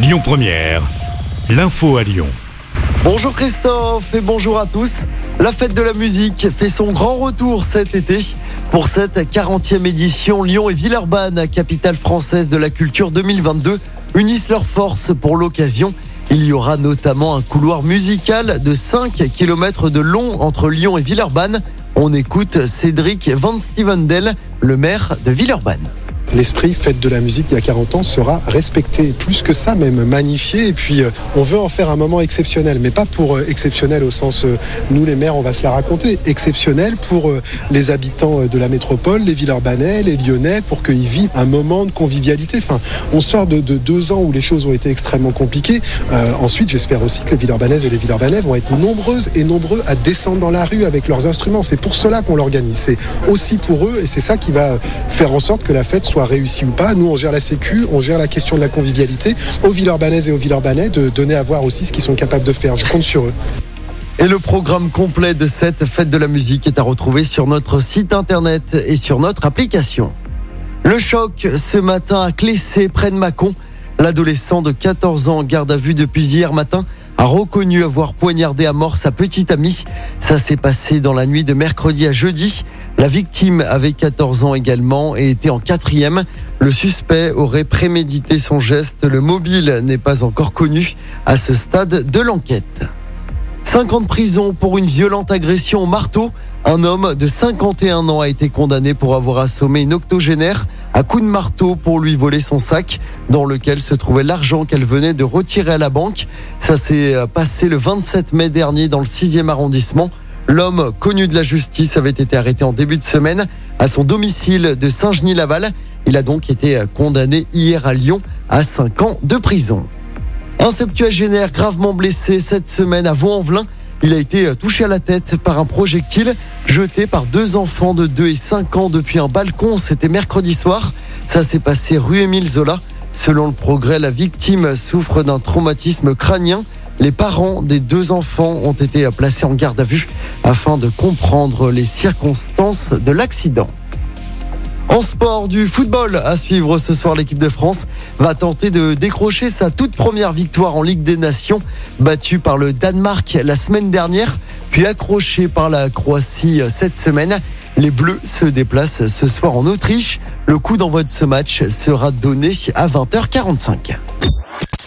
Lyon Première, l'info à Lyon. Bonjour Christophe et bonjour à tous. La fête de la musique fait son grand retour cet été. Pour cette 40e édition, Lyon et Villeurbanne, capitale française de la culture 2022, unissent leurs forces pour l'occasion. Il y aura notamment un couloir musical de 5 km de long entre Lyon et Villeurbanne. On écoute Cédric Van Stevendel, le maire de Villeurbanne l'esprit fête de la musique il y a 40 ans sera respecté, plus que ça même magnifié. Et puis euh, on veut en faire un moment exceptionnel, mais pas pour euh, exceptionnel au sens euh, nous les maires on va se la raconter, exceptionnel pour les habitants de la métropole, les Villeurbanais, les Lyonnais, pour qu'ils vivent un moment de convivialité. Enfin, on sort de, deux ans où les choses ont été extrêmement compliquées. ensuite, j'espère aussi que les Villeurbanaises et les Villeurbanais vont être nombreuses et nombreux à descendre dans la rue avec leurs instruments. C'est pour cela qu'on l'organise. C'est aussi pour eux et c'est ça qui va faire en sorte que la fête soit réussi ou pas. Nous, on gère la sécu, on gère la question de la convivialité. Aux Villeurbanaises et aux Villeurbanais de donner à voir aussi ce qu'ils sont capables de faire. Je compte sur eux. Et le programme complet de cette fête de la musique est à retrouver sur notre site internet et sur notre application. Le choc ce matin à Clessé, près de Mâcon. L'adolescent de 14 ans, garde à vue depuis hier matin, a reconnu avoir poignardé à mort sa petite amie. Ça s'est passé dans la nuit de mercredi à jeudi. La victime avait 14 ans également et était en quatrième. Le suspect aurait prémédité son geste. Le mobile n'est pas encore connu à ce stade de l'enquête. 5 ans de prison pour une violente agression au marteau. Un homme de 51 ans a été condamné pour avoir assommé une octogénaire à coups de marteau pour lui voler son sac dans lequel se trouvait l'argent qu'elle venait de retirer à la banque. Ça s'est passé le 27 mai dernier dans le 6e arrondissement. L'homme connu de la justice avait été arrêté en début de semaine à son domicile de Saint-Genis-Laval. Il a donc été condamné hier à Lyon à 5 ans de prison. Un septuagénaire gravement blessé cette semaine à Vaux-en-Velin. Il a été touché à la tête par un projectile jeté par deux enfants de 2 et 5 ans depuis un balcon. C'était mercredi soir. Ça s'est passé rue Émile Zola. Selon le progrès, la victime souffre d'un traumatisme crânien. Les parents des deux enfants ont été placés en garde à vue afin de comprendre les circonstances de l'accident. En sport, du football à suivre ce soir, l'équipe de France va tenter de décrocher sa toute première victoire en Ligue des Nations, battue par le Danemark la semaine dernière, puis accrochée par la Croatie cette semaine. Les Bleus se déplacent ce soir en Autriche. Le coup d'envoi de ce match sera donné à 20h45.